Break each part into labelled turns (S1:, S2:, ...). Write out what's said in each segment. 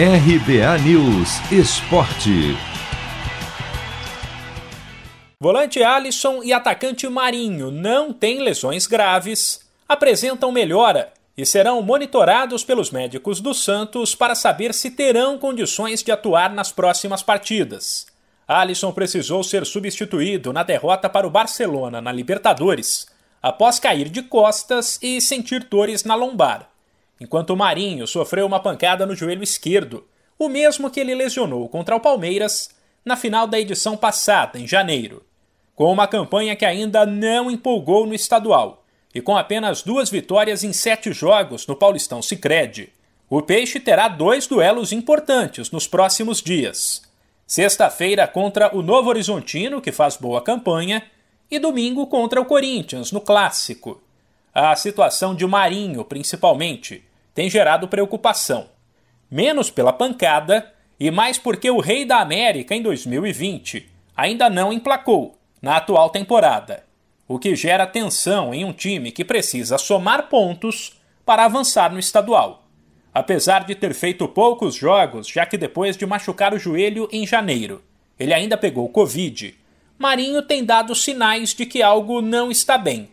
S1: RBA News Esporte.
S2: Volante Alisson e atacante Marinho não têm lesões graves, apresentam melhora e serão monitorados pelos médicos do Santos para saber se terão condições de atuar nas próximas partidas. Alisson precisou ser substituído na derrota para o Barcelona na Libertadores, após cair de costas e sentir dores na lombar enquanto o Marinho sofreu uma pancada no joelho esquerdo, o mesmo que ele lesionou contra o Palmeiras na final da edição passada, em janeiro. Com uma campanha que ainda não empolgou no estadual e com apenas duas vitórias em sete jogos no Paulistão Sicredi, o Peixe terá dois duelos importantes nos próximos dias. Sexta-feira contra o Novo Horizontino, que faz boa campanha, e domingo contra o Corinthians, no Clássico. A situação de Marinho, principalmente, tem gerado preocupação. Menos pela pancada e mais porque o Rei da América em 2020 ainda não emplacou na atual temporada, o que gera tensão em um time que precisa somar pontos para avançar no estadual. Apesar de ter feito poucos jogos, já que depois de machucar o joelho em janeiro, ele ainda pegou Covid, Marinho tem dado sinais de que algo não está bem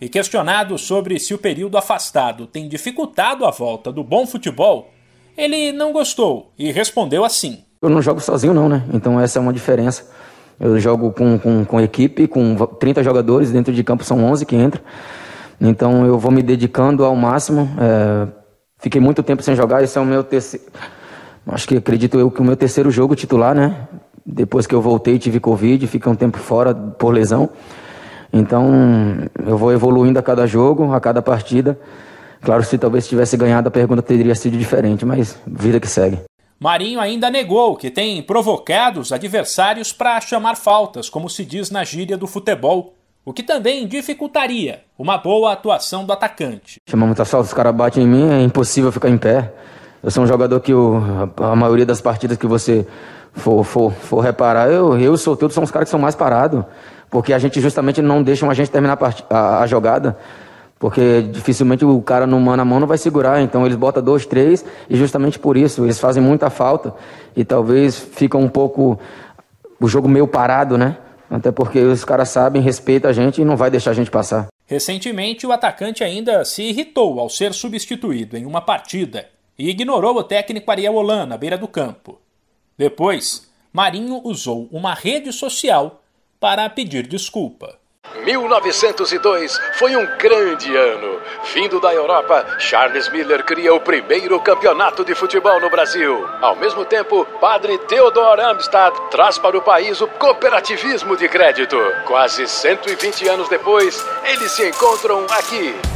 S2: e questionado sobre se o período afastado tem dificultado a volta do bom futebol, ele não gostou e respondeu assim:
S3: Eu não jogo sozinho, não, né? Então essa é uma diferença. Eu jogo com, com, com equipe, com 30 jogadores, dentro de campo são 11 que entram. Então eu vou me dedicando ao máximo. É... Fiquei muito tempo sem jogar, esse é o meu terceiro. Acho que acredito eu que o meu terceiro jogo titular, né? Depois que eu voltei, tive Covid, fiquei um tempo fora por lesão. Então, eu vou evoluindo a cada jogo, a cada partida. Claro, se talvez tivesse ganhado, a pergunta teria sido diferente, mas vida que segue.
S2: Marinho ainda negou que tem provocado os adversários para chamar faltas, como se diz na gíria do futebol, o que também dificultaria uma boa atuação do atacante.
S3: Chama muita falta, os caras batem em mim, é impossível ficar em pé. Eu sou um jogador que a maioria das partidas que você for, for, for reparar, eu, eu e o Solteiro são os caras que são mais parados porque a gente justamente não deixa a gente terminar a, a, jogada, porque dificilmente o cara no mano a mão não vai segurar, então eles botam dois, três, e justamente por isso eles fazem muita falta e talvez fica um pouco o jogo meio parado, né? Até porque os caras sabem, respeitam a gente e não vai deixar a gente passar.
S2: Recentemente, o atacante ainda se irritou ao ser substituído em uma partida e ignorou o técnico Ariel Holan na beira do campo. Depois, Marinho usou uma rede social para pedir desculpa.
S4: 1902 foi um grande ano. Vindo da Europa, Charles Miller cria o primeiro campeonato de futebol no Brasil. Ao mesmo tempo, padre Theodor Amstad traz para o país o cooperativismo de crédito. Quase 120 anos depois, eles se encontram aqui.